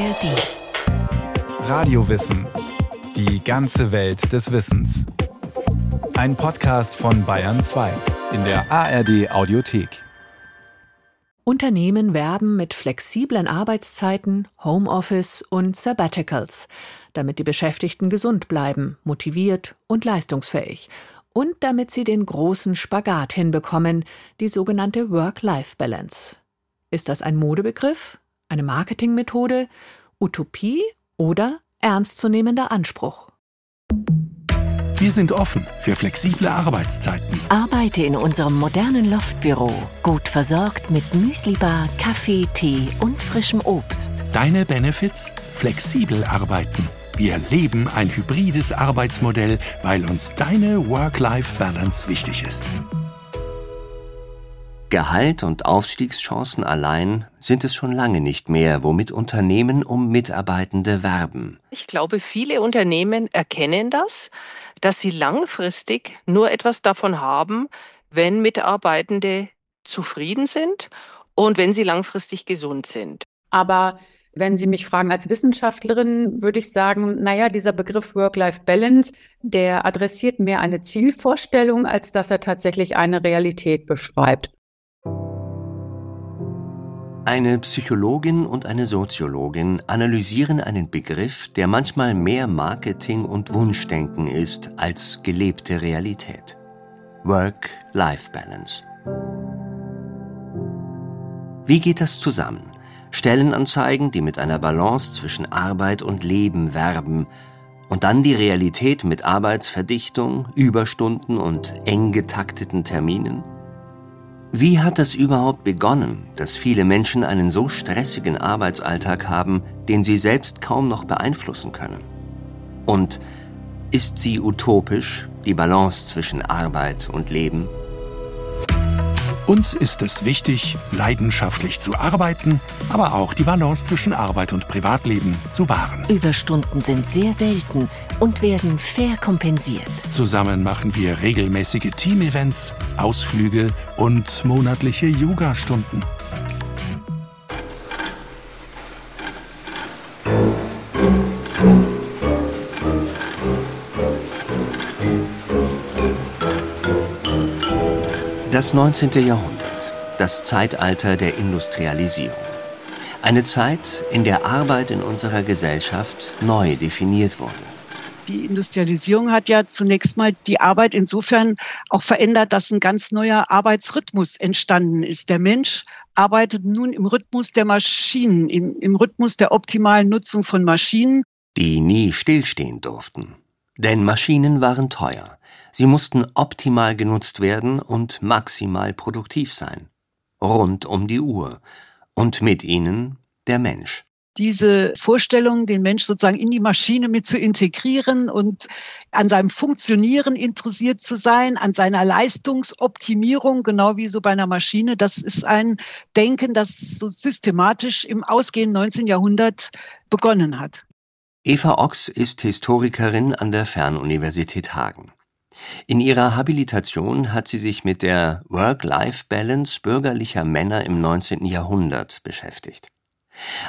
ARD. Radiowissen. Die ganze Welt des Wissens. Ein Podcast von Bayern 2 in der ARD Audiothek. Unternehmen werben mit flexiblen Arbeitszeiten, Homeoffice und Sabbaticals, damit die Beschäftigten gesund bleiben, motiviert und leistungsfähig und damit sie den großen Spagat hinbekommen, die sogenannte Work-Life-Balance. Ist das ein Modebegriff, eine Marketingmethode, Utopie oder ernstzunehmender Anspruch? Wir sind offen für flexible Arbeitszeiten. Arbeite in unserem modernen Loftbüro, gut versorgt mit Müslibar, Kaffee, Tee und frischem Obst. Deine Benefits? Flexibel arbeiten. Wir leben ein hybrides Arbeitsmodell, weil uns deine Work-Life-Balance wichtig ist. Gehalt und Aufstiegschancen allein sind es schon lange nicht mehr, womit Unternehmen um Mitarbeitende werben. Ich glaube, viele Unternehmen erkennen das, dass sie langfristig nur etwas davon haben, wenn Mitarbeitende zufrieden sind und wenn sie langfristig gesund sind. Aber wenn Sie mich fragen als Wissenschaftlerin, würde ich sagen, naja, dieser Begriff Work-Life-Balance, der adressiert mehr eine Zielvorstellung, als dass er tatsächlich eine Realität beschreibt. Eine Psychologin und eine Soziologin analysieren einen Begriff, der manchmal mehr Marketing und Wunschdenken ist als gelebte Realität. Work-Life-Balance. Wie geht das zusammen? Stellenanzeigen, die mit einer Balance zwischen Arbeit und Leben werben, und dann die Realität mit Arbeitsverdichtung, Überstunden und eng getakteten Terminen? Wie hat das überhaupt begonnen, dass viele Menschen einen so stressigen Arbeitsalltag haben, den sie selbst kaum noch beeinflussen können? Und ist sie utopisch, die Balance zwischen Arbeit und Leben? Uns ist es wichtig, leidenschaftlich zu arbeiten, aber auch die Balance zwischen Arbeit und Privatleben zu wahren. Überstunden sind sehr selten und werden fair kompensiert. Zusammen machen wir regelmäßige Teamevents, Ausflüge und monatliche Yoga-Stunden. Das 19. Jahrhundert, das Zeitalter der Industrialisierung. Eine Zeit, in der Arbeit in unserer Gesellschaft neu definiert wurde. Die Industrialisierung hat ja zunächst mal die Arbeit insofern auch verändert, dass ein ganz neuer Arbeitsrhythmus entstanden ist. Der Mensch arbeitet nun im Rhythmus der Maschinen, im, im Rhythmus der optimalen Nutzung von Maschinen. Die nie stillstehen durften. Denn Maschinen waren teuer. Sie mussten optimal genutzt werden und maximal produktiv sein. Rund um die Uhr. Und mit ihnen der Mensch diese Vorstellung, den Mensch sozusagen in die Maschine mit zu integrieren und an seinem Funktionieren interessiert zu sein, an seiner Leistungsoptimierung, genau wie so bei einer Maschine, das ist ein Denken, das so systematisch im ausgehenden 19. Jahrhundert begonnen hat. Eva Ochs ist Historikerin an der Fernuniversität Hagen. In ihrer Habilitation hat sie sich mit der Work-Life-Balance bürgerlicher Männer im 19. Jahrhundert beschäftigt.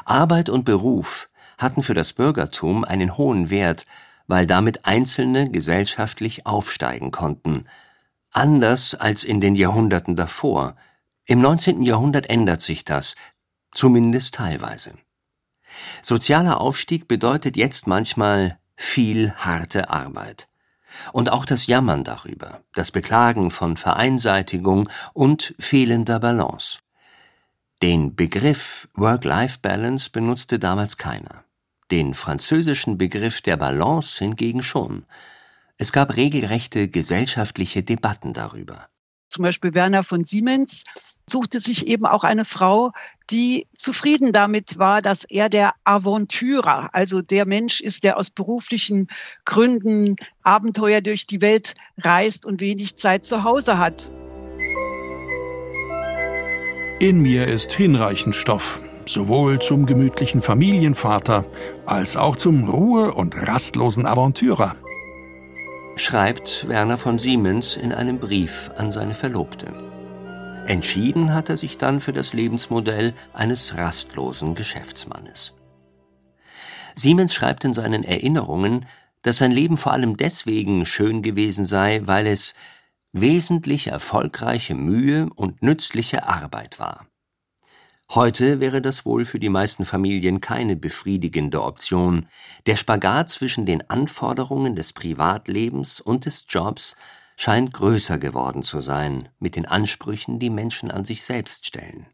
Arbeit und Beruf hatten für das Bürgertum einen hohen Wert, weil damit Einzelne gesellschaftlich aufsteigen konnten, anders als in den Jahrhunderten davor. Im 19. Jahrhundert ändert sich das, zumindest teilweise. Sozialer Aufstieg bedeutet jetzt manchmal viel harte Arbeit. Und auch das Jammern darüber, das Beklagen von Vereinseitigung und fehlender Balance. Den Begriff Work-Life-Balance benutzte damals keiner. Den französischen Begriff der Balance hingegen schon. Es gab regelrechte gesellschaftliche Debatten darüber. Zum Beispiel Werner von Siemens suchte sich eben auch eine Frau, die zufrieden damit war, dass er der Aventürer, also der Mensch ist, der aus beruflichen Gründen Abenteuer durch die Welt reist und wenig Zeit zu Hause hat. In mir ist hinreichend Stoff, sowohl zum gemütlichen Familienvater als auch zum Ruhe- und rastlosen Aventürer. Schreibt Werner von Siemens in einem Brief an seine Verlobte. Entschieden hat er sich dann für das Lebensmodell eines rastlosen Geschäftsmannes. Siemens schreibt in seinen Erinnerungen, dass sein Leben vor allem deswegen schön gewesen sei, weil es wesentlich erfolgreiche Mühe und nützliche Arbeit war. Heute wäre das wohl für die meisten Familien keine befriedigende Option. Der Spagat zwischen den Anforderungen des Privatlebens und des Jobs scheint größer geworden zu sein mit den Ansprüchen, die Menschen an sich selbst stellen.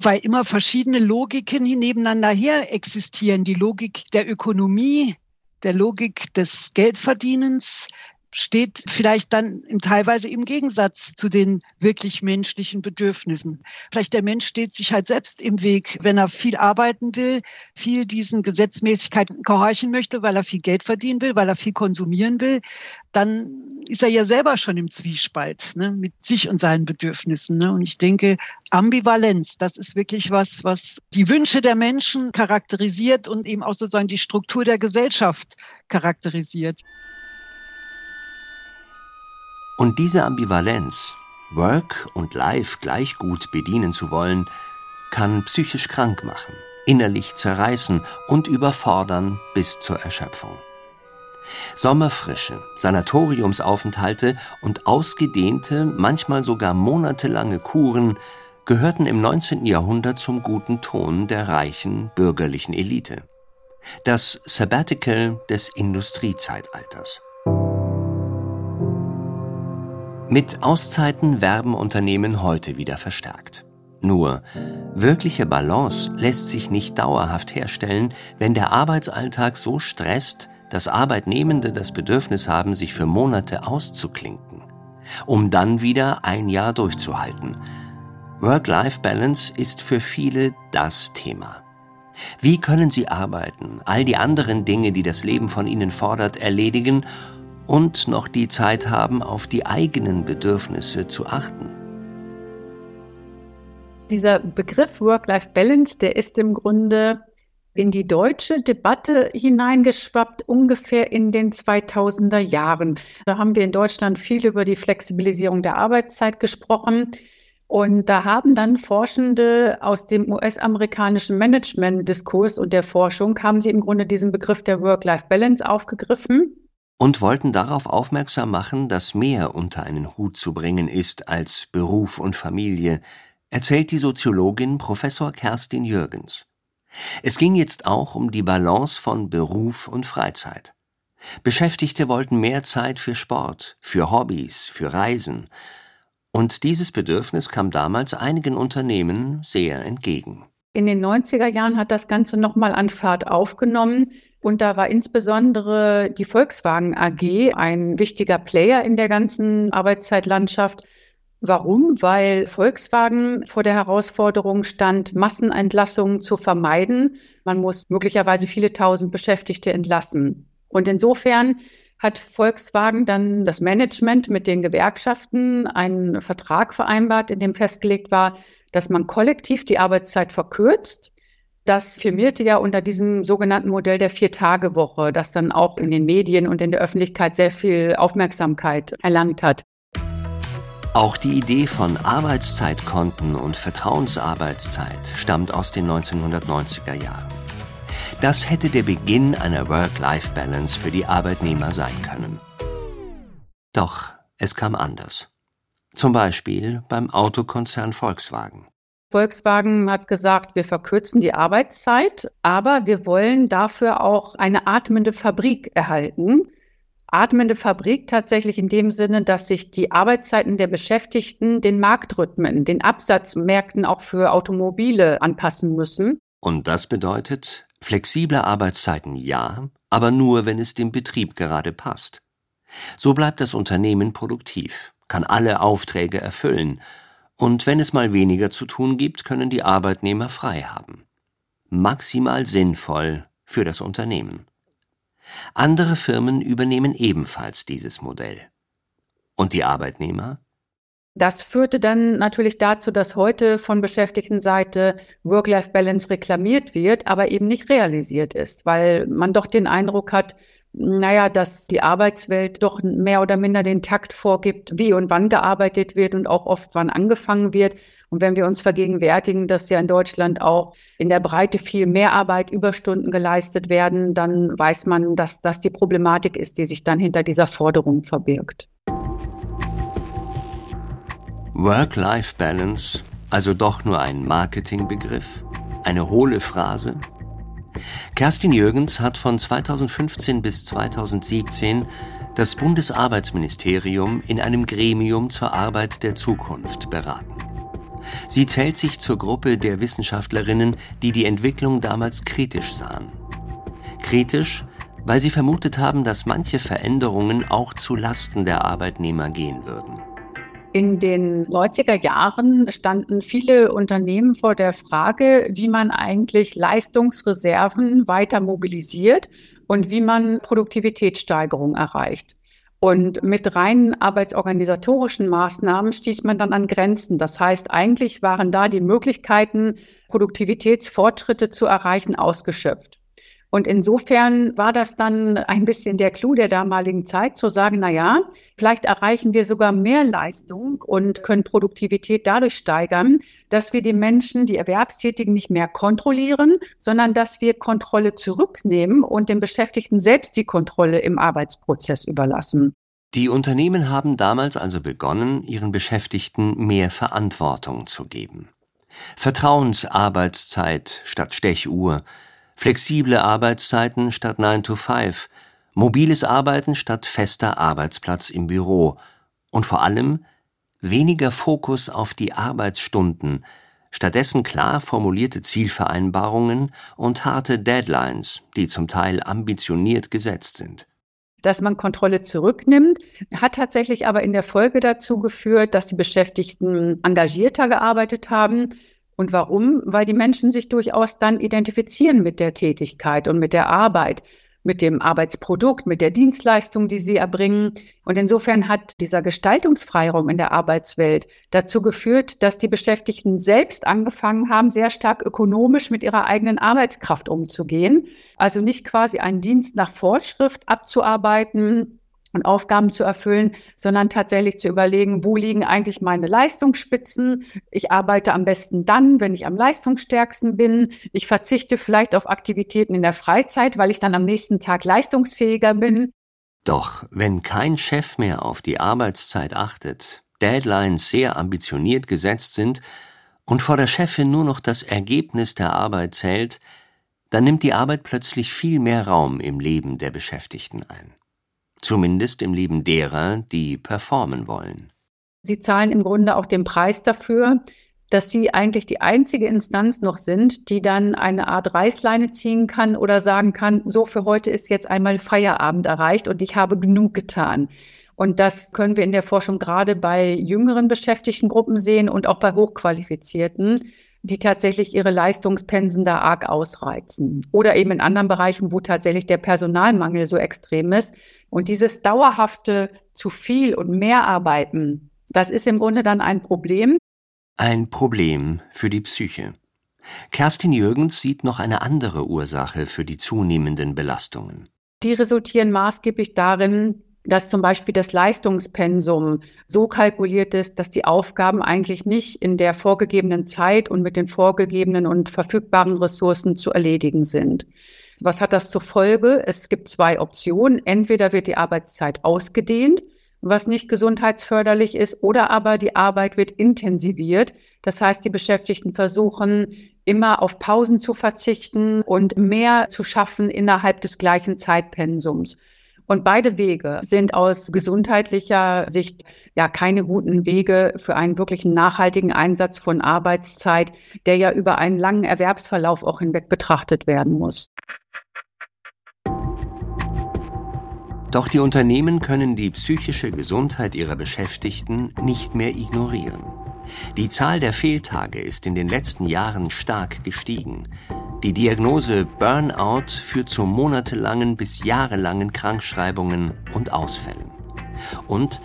Weil immer verschiedene Logiken nebeneinander her existieren. Die Logik der Ökonomie, der Logik des Geldverdienens, steht vielleicht dann im teilweise im Gegensatz zu den wirklich menschlichen Bedürfnissen. Vielleicht der Mensch steht sich halt selbst im Weg, wenn er viel arbeiten will, viel diesen Gesetzmäßigkeiten gehorchen möchte, weil er viel Geld verdienen will, weil er viel konsumieren will, dann ist er ja selber schon im Zwiespalt ne, mit sich und seinen Bedürfnissen. Ne? Und ich denke, Ambivalenz, das ist wirklich was, was die Wünsche der Menschen charakterisiert und eben auch sozusagen die Struktur der Gesellschaft charakterisiert. Und diese Ambivalenz, Work und Life gleich gut bedienen zu wollen, kann psychisch krank machen, innerlich zerreißen und überfordern bis zur Erschöpfung. Sommerfrische, Sanatoriumsaufenthalte und ausgedehnte, manchmal sogar monatelange Kuren gehörten im 19. Jahrhundert zum guten Ton der reichen bürgerlichen Elite. Das Sabbatical des Industriezeitalters. Mit Auszeiten werben Unternehmen heute wieder verstärkt. Nur, wirkliche Balance lässt sich nicht dauerhaft herstellen, wenn der Arbeitsalltag so stresst, dass Arbeitnehmende das Bedürfnis haben, sich für Monate auszuklinken, um dann wieder ein Jahr durchzuhalten. Work-Life-Balance ist für viele das Thema. Wie können sie arbeiten, all die anderen Dinge, die das Leben von ihnen fordert, erledigen und noch die Zeit haben, auf die eigenen Bedürfnisse zu achten. Dieser Begriff Work-Life-Balance, der ist im Grunde in die deutsche Debatte hineingeschwappt, ungefähr in den 2000er Jahren. Da haben wir in Deutschland viel über die Flexibilisierung der Arbeitszeit gesprochen. Und da haben dann Forschende aus dem US-amerikanischen Management-Diskurs und der Forschung, haben sie im Grunde diesen Begriff der Work-Life-Balance aufgegriffen und wollten darauf aufmerksam machen, dass mehr unter einen Hut zu bringen ist als Beruf und Familie, erzählt die Soziologin Professor Kerstin Jürgens. Es ging jetzt auch um die Balance von Beruf und Freizeit. Beschäftigte wollten mehr Zeit für Sport, für Hobbys, für Reisen. Und dieses Bedürfnis kam damals einigen Unternehmen sehr entgegen. In den 90er Jahren hat das Ganze nochmal an Fahrt aufgenommen. Und da war insbesondere die Volkswagen AG ein wichtiger Player in der ganzen Arbeitszeitlandschaft. Warum? Weil Volkswagen vor der Herausforderung stand, Massenentlassungen zu vermeiden. Man muss möglicherweise viele tausend Beschäftigte entlassen. Und insofern hat Volkswagen dann das Management mit den Gewerkschaften einen Vertrag vereinbart, in dem festgelegt war, dass man kollektiv die Arbeitszeit verkürzt das firmierte ja unter diesem sogenannten Modell der Vier-Tage-Woche, das dann auch in den Medien und in der Öffentlichkeit sehr viel Aufmerksamkeit erlangt hat. Auch die Idee von Arbeitszeitkonten und Vertrauensarbeitszeit stammt aus den 1990er Jahren. Das hätte der Beginn einer Work-Life-Balance für die Arbeitnehmer sein können. Doch es kam anders. Zum Beispiel beim Autokonzern Volkswagen. Volkswagen hat gesagt, wir verkürzen die Arbeitszeit, aber wir wollen dafür auch eine atmende Fabrik erhalten. Atmende Fabrik tatsächlich in dem Sinne, dass sich die Arbeitszeiten der Beschäftigten den Marktrhythmen, den Absatzmärkten auch für Automobile anpassen müssen. Und das bedeutet flexible Arbeitszeiten ja, aber nur, wenn es dem Betrieb gerade passt. So bleibt das Unternehmen produktiv, kann alle Aufträge erfüllen und wenn es mal weniger zu tun gibt, können die Arbeitnehmer frei haben. Maximal sinnvoll für das Unternehmen. Andere Firmen übernehmen ebenfalls dieses Modell. Und die Arbeitnehmer? Das führte dann natürlich dazu, dass heute von Beschäftigtenseite Work-Life-Balance reklamiert wird, aber eben nicht realisiert ist, weil man doch den Eindruck hat, naja, dass die Arbeitswelt doch mehr oder minder den Takt vorgibt, wie und wann gearbeitet wird und auch oft wann angefangen wird. Und wenn wir uns vergegenwärtigen, dass ja in Deutschland auch in der Breite viel mehr Arbeit, Überstunden geleistet werden, dann weiß man, dass das die Problematik ist, die sich dann hinter dieser Forderung verbirgt. Work-Life-Balance, also doch nur ein Marketingbegriff? Eine hohle Phrase? Kerstin Jürgens hat von 2015 bis 2017 das Bundesarbeitsministerium in einem Gremium zur Arbeit der Zukunft beraten. Sie zählt sich zur Gruppe der Wissenschaftlerinnen, die die Entwicklung damals kritisch sahen. Kritisch, weil sie vermutet haben, dass manche Veränderungen auch zu Lasten der Arbeitnehmer gehen würden. In den 90er Jahren standen viele Unternehmen vor der Frage, wie man eigentlich Leistungsreserven weiter mobilisiert und wie man Produktivitätssteigerung erreicht. Und mit reinen arbeitsorganisatorischen Maßnahmen stieß man dann an Grenzen. Das heißt, eigentlich waren da die Möglichkeiten, Produktivitätsfortschritte zu erreichen, ausgeschöpft. Und insofern war das dann ein bisschen der Clou der damaligen Zeit, zu sagen, na ja, vielleicht erreichen wir sogar mehr Leistung und können Produktivität dadurch steigern, dass wir die Menschen, die Erwerbstätigen nicht mehr kontrollieren, sondern dass wir Kontrolle zurücknehmen und den Beschäftigten selbst die Kontrolle im Arbeitsprozess überlassen. Die Unternehmen haben damals also begonnen, ihren Beschäftigten mehr Verantwortung zu geben. Vertrauensarbeitszeit statt Stechuhr, flexible Arbeitszeiten statt 9 to 5, mobiles Arbeiten statt fester Arbeitsplatz im Büro. Und vor allem weniger Fokus auf die Arbeitsstunden, stattdessen klar formulierte Zielvereinbarungen und harte Deadlines, die zum Teil ambitioniert gesetzt sind. Dass man Kontrolle zurücknimmt, hat tatsächlich aber in der Folge dazu geführt, dass die Beschäftigten engagierter gearbeitet haben, und warum? Weil die Menschen sich durchaus dann identifizieren mit der Tätigkeit und mit der Arbeit, mit dem Arbeitsprodukt, mit der Dienstleistung, die sie erbringen. Und insofern hat dieser Gestaltungsfreiraum in der Arbeitswelt dazu geführt, dass die Beschäftigten selbst angefangen haben, sehr stark ökonomisch mit ihrer eigenen Arbeitskraft umzugehen. Also nicht quasi einen Dienst nach Vorschrift abzuarbeiten, und Aufgaben zu erfüllen, sondern tatsächlich zu überlegen, wo liegen eigentlich meine Leistungsspitzen. Ich arbeite am besten dann, wenn ich am leistungsstärksten bin. Ich verzichte vielleicht auf Aktivitäten in der Freizeit, weil ich dann am nächsten Tag leistungsfähiger bin. Doch wenn kein Chef mehr auf die Arbeitszeit achtet, Deadlines sehr ambitioniert gesetzt sind und vor der Chefin nur noch das Ergebnis der Arbeit zählt, dann nimmt die Arbeit plötzlich viel mehr Raum im Leben der Beschäftigten ein. Zumindest im Leben derer, die performen wollen. Sie zahlen im Grunde auch den Preis dafür, dass sie eigentlich die einzige Instanz noch sind, die dann eine Art Reißleine ziehen kann oder sagen kann, so für heute ist jetzt einmal Feierabend erreicht und ich habe genug getan. Und das können wir in der Forschung gerade bei jüngeren Beschäftigtengruppen sehen und auch bei Hochqualifizierten, die tatsächlich ihre Leistungspensen da arg ausreizen. Oder eben in anderen Bereichen, wo tatsächlich der Personalmangel so extrem ist. Und dieses dauerhafte zu viel und mehr arbeiten, das ist im Grunde dann ein Problem. Ein Problem für die Psyche. Kerstin Jürgens sieht noch eine andere Ursache für die zunehmenden Belastungen. Die resultieren maßgeblich darin, dass zum Beispiel das Leistungspensum so kalkuliert ist, dass die Aufgaben eigentlich nicht in der vorgegebenen Zeit und mit den vorgegebenen und verfügbaren Ressourcen zu erledigen sind. Was hat das zur Folge? Es gibt zwei Optionen. Entweder wird die Arbeitszeit ausgedehnt, was nicht gesundheitsförderlich ist, oder aber die Arbeit wird intensiviert. Das heißt, die Beschäftigten versuchen immer auf Pausen zu verzichten und mehr zu schaffen innerhalb des gleichen Zeitpensums. Und beide Wege sind aus gesundheitlicher Sicht ja keine guten Wege für einen wirklichen nachhaltigen Einsatz von Arbeitszeit, der ja über einen langen Erwerbsverlauf auch hinweg betrachtet werden muss. Doch die Unternehmen können die psychische Gesundheit ihrer Beschäftigten nicht mehr ignorieren. Die Zahl der Fehltage ist in den letzten Jahren stark gestiegen. Die Diagnose Burnout führt zu monatelangen bis jahrelangen Krankschreibungen und Ausfällen. Und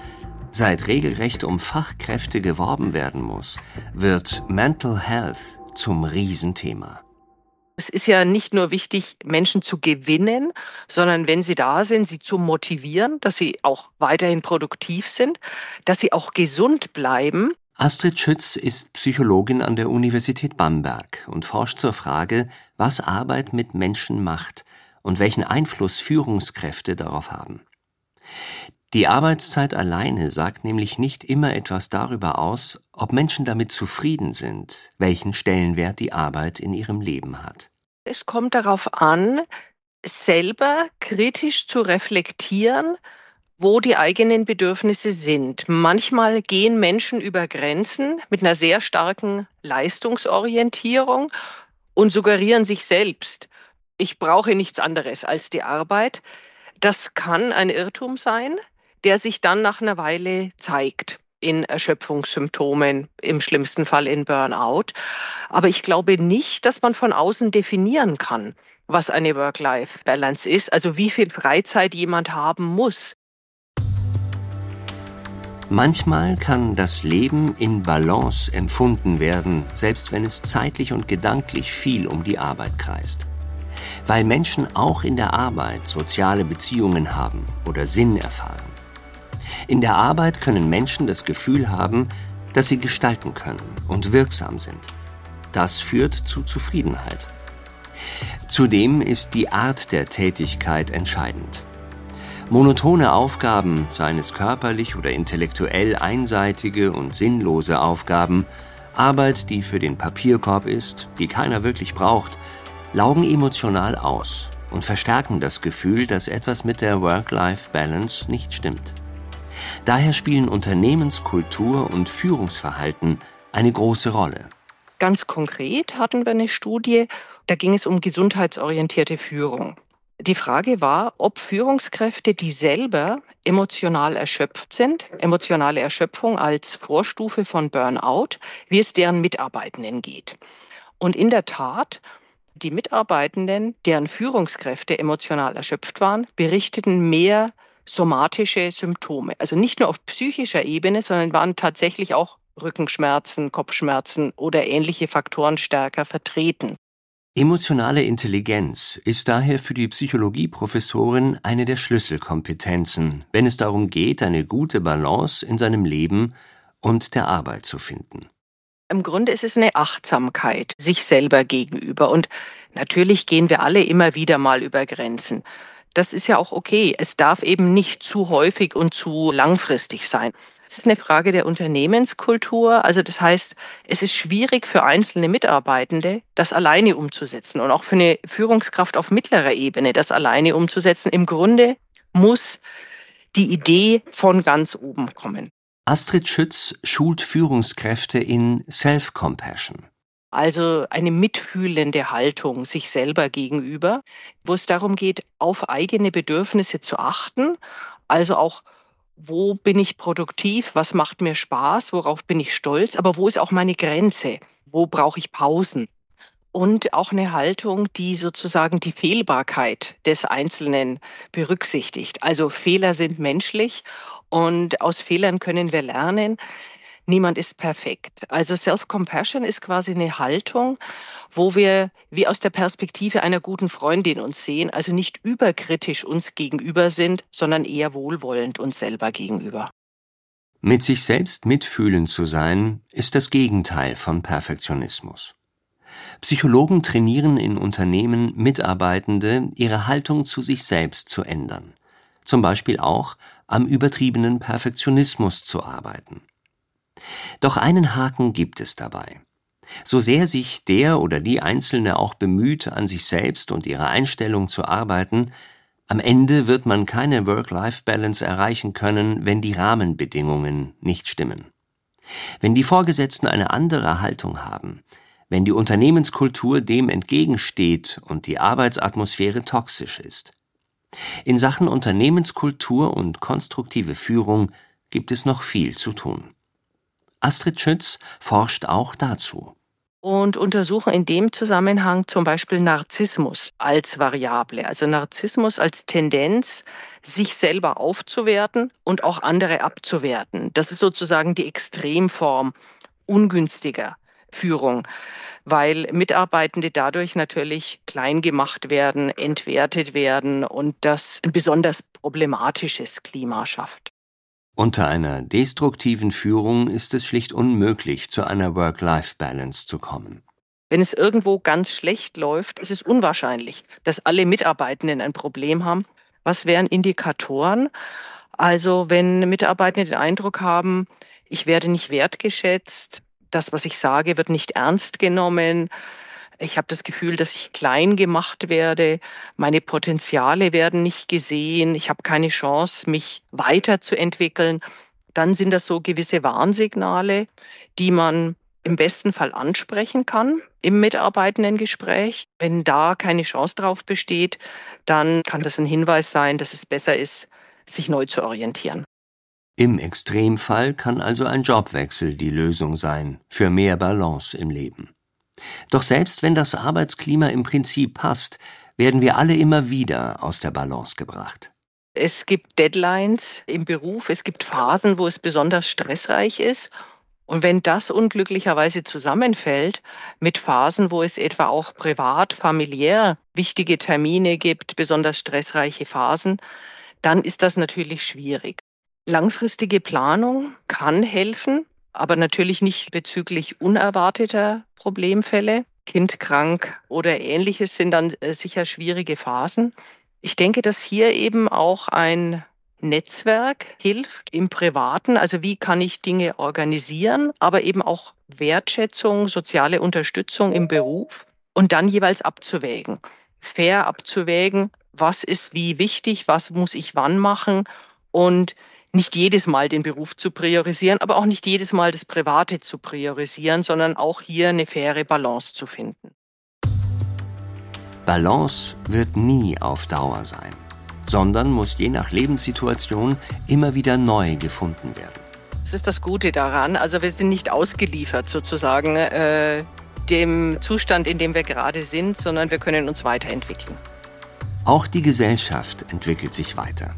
seit regelrecht um Fachkräfte geworben werden muss, wird Mental Health zum Riesenthema. Es ist ja nicht nur wichtig, Menschen zu gewinnen, sondern wenn sie da sind, sie zu motivieren, dass sie auch weiterhin produktiv sind, dass sie auch gesund bleiben Astrid Schütz ist Psychologin an der Universität Bamberg und forscht zur Frage, was Arbeit mit Menschen macht und welchen Einfluss Führungskräfte darauf haben. Die Arbeitszeit alleine sagt nämlich nicht immer etwas darüber aus, ob Menschen damit zufrieden sind, welchen Stellenwert die Arbeit in ihrem Leben hat. Es kommt darauf an, selber kritisch zu reflektieren, wo die eigenen Bedürfnisse sind. Manchmal gehen Menschen über Grenzen mit einer sehr starken Leistungsorientierung und suggerieren sich selbst, ich brauche nichts anderes als die Arbeit. Das kann ein Irrtum sein, der sich dann nach einer Weile zeigt in Erschöpfungssymptomen, im schlimmsten Fall in Burnout. Aber ich glaube nicht, dass man von außen definieren kann, was eine Work-Life-Balance ist, also wie viel Freizeit jemand haben muss. Manchmal kann das Leben in Balance empfunden werden, selbst wenn es zeitlich und gedanklich viel um die Arbeit kreist. Weil Menschen auch in der Arbeit soziale Beziehungen haben oder Sinn erfahren. In der Arbeit können Menschen das Gefühl haben, dass sie gestalten können und wirksam sind. Das führt zu Zufriedenheit. Zudem ist die Art der Tätigkeit entscheidend. Monotone Aufgaben, seien es körperlich oder intellektuell einseitige und sinnlose Aufgaben, Arbeit, die für den Papierkorb ist, die keiner wirklich braucht, laugen emotional aus und verstärken das Gefühl, dass etwas mit der Work-Life-Balance nicht stimmt. Daher spielen Unternehmenskultur und Führungsverhalten eine große Rolle. Ganz konkret hatten wir eine Studie, da ging es um gesundheitsorientierte Führung. Die Frage war, ob Führungskräfte, die selber emotional erschöpft sind, emotionale Erschöpfung als Vorstufe von Burnout, wie es deren Mitarbeitenden geht. Und in der Tat, die Mitarbeitenden, deren Führungskräfte emotional erschöpft waren, berichteten mehr somatische Symptome. Also nicht nur auf psychischer Ebene, sondern waren tatsächlich auch Rückenschmerzen, Kopfschmerzen oder ähnliche Faktoren stärker vertreten. Emotionale Intelligenz ist daher für die Psychologieprofessorin eine der Schlüsselkompetenzen, wenn es darum geht, eine gute Balance in seinem Leben und der Arbeit zu finden. Im Grunde ist es eine Achtsamkeit sich selber gegenüber. Und natürlich gehen wir alle immer wieder mal über Grenzen. Das ist ja auch okay. Es darf eben nicht zu häufig und zu langfristig sein. Es ist eine Frage der Unternehmenskultur. Also das heißt, es ist schwierig für einzelne Mitarbeitende, das alleine umzusetzen und auch für eine Führungskraft auf mittlerer Ebene, das alleine umzusetzen. Im Grunde muss die Idee von ganz oben kommen. Astrid Schütz schult Führungskräfte in Self-Compassion. Also eine mitfühlende Haltung sich selber gegenüber, wo es darum geht, auf eigene Bedürfnisse zu achten, also auch wo bin ich produktiv, was macht mir Spaß, worauf bin ich stolz, aber wo ist auch meine Grenze, wo brauche ich Pausen. Und auch eine Haltung, die sozusagen die Fehlbarkeit des Einzelnen berücksichtigt. Also Fehler sind menschlich und aus Fehlern können wir lernen. Niemand ist perfekt. Also Self-Compassion ist quasi eine Haltung, wo wir wie aus der Perspektive einer guten Freundin uns sehen, also nicht überkritisch uns gegenüber sind, sondern eher wohlwollend uns selber gegenüber. Mit sich selbst mitfühlend zu sein, ist das Gegenteil von Perfektionismus. Psychologen trainieren in Unternehmen Mitarbeitende, ihre Haltung zu sich selbst zu ändern. Zum Beispiel auch am übertriebenen Perfektionismus zu arbeiten. Doch einen Haken gibt es dabei. So sehr sich der oder die Einzelne auch bemüht, an sich selbst und ihrer Einstellung zu arbeiten, am Ende wird man keine Work-Life-Balance erreichen können, wenn die Rahmenbedingungen nicht stimmen. Wenn die Vorgesetzten eine andere Haltung haben, wenn die Unternehmenskultur dem entgegensteht und die Arbeitsatmosphäre toxisch ist. In Sachen Unternehmenskultur und konstruktive Führung gibt es noch viel zu tun. Astrid Schütz forscht auch dazu. Und untersuchen in dem Zusammenhang zum Beispiel Narzissmus als Variable, also Narzissmus als Tendenz, sich selber aufzuwerten und auch andere abzuwerten. Das ist sozusagen die Extremform ungünstiger Führung, weil Mitarbeitende dadurch natürlich klein gemacht werden, entwertet werden und das ein besonders problematisches Klima schafft. Unter einer destruktiven Führung ist es schlicht unmöglich, zu einer Work-Life-Balance zu kommen. Wenn es irgendwo ganz schlecht läuft, ist es unwahrscheinlich, dass alle Mitarbeitenden ein Problem haben. Was wären Indikatoren? Also wenn Mitarbeitende den Eindruck haben, ich werde nicht wertgeschätzt, das, was ich sage, wird nicht ernst genommen, ich habe das Gefühl, dass ich klein gemacht werde, meine Potenziale werden nicht gesehen, ich habe keine Chance, mich weiterzuentwickeln. Dann sind das so gewisse Warnsignale, die man im besten Fall ansprechen kann im Mitarbeitendengespräch. Wenn da keine Chance drauf besteht, dann kann das ein Hinweis sein, dass es besser ist, sich neu zu orientieren. Im Extremfall kann also ein Jobwechsel die Lösung sein für mehr Balance im Leben. Doch selbst wenn das Arbeitsklima im Prinzip passt, werden wir alle immer wieder aus der Balance gebracht. Es gibt Deadlines im Beruf, es gibt Phasen, wo es besonders stressreich ist. Und wenn das unglücklicherweise zusammenfällt mit Phasen, wo es etwa auch privat, familiär wichtige Termine gibt, besonders stressreiche Phasen, dann ist das natürlich schwierig. Langfristige Planung kann helfen, aber natürlich nicht bezüglich unerwarteter Problemfälle. Kind krank oder ähnliches sind dann äh, sicher schwierige Phasen. Ich denke, dass hier eben auch ein Netzwerk hilft im Privaten. Also wie kann ich Dinge organisieren, aber eben auch Wertschätzung, soziale Unterstützung im Beruf und dann jeweils abzuwägen. Fair abzuwägen, was ist wie wichtig, was muss ich wann machen und nicht jedes Mal den Beruf zu priorisieren, aber auch nicht jedes Mal das Private zu priorisieren, sondern auch hier eine faire Balance zu finden. Balance wird nie auf Dauer sein, sondern muss je nach Lebenssituation immer wieder neu gefunden werden. Das ist das Gute daran. Also wir sind nicht ausgeliefert sozusagen äh, dem Zustand, in dem wir gerade sind, sondern wir können uns weiterentwickeln. Auch die Gesellschaft entwickelt sich weiter.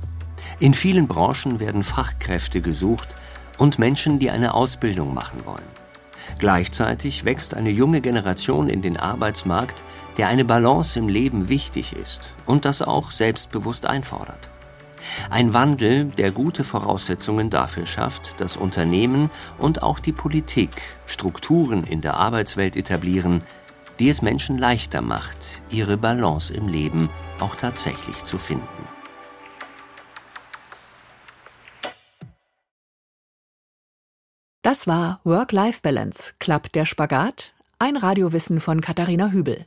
In vielen Branchen werden Fachkräfte gesucht und Menschen, die eine Ausbildung machen wollen. Gleichzeitig wächst eine junge Generation in den Arbeitsmarkt, der eine Balance im Leben wichtig ist und das auch selbstbewusst einfordert. Ein Wandel, der gute Voraussetzungen dafür schafft, dass Unternehmen und auch die Politik Strukturen in der Arbeitswelt etablieren, die es Menschen leichter macht, ihre Balance im Leben auch tatsächlich zu finden. Das war Work-Life-Balance, klappt der Spagat? Ein Radiowissen von Katharina Hübel.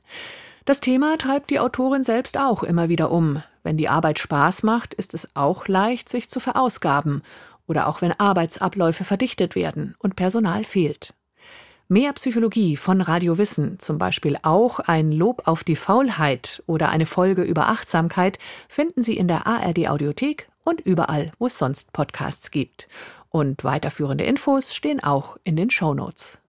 Das Thema treibt die Autorin selbst auch immer wieder um. Wenn die Arbeit Spaß macht, ist es auch leicht, sich zu verausgaben oder auch wenn Arbeitsabläufe verdichtet werden und Personal fehlt. Mehr Psychologie von Radio Wissen, zum Beispiel auch ein Lob auf die Faulheit oder eine Folge über Achtsamkeit, finden Sie in der ARD Audiothek und überall, wo es sonst Podcasts gibt. Und weiterführende Infos stehen auch in den Shownotes.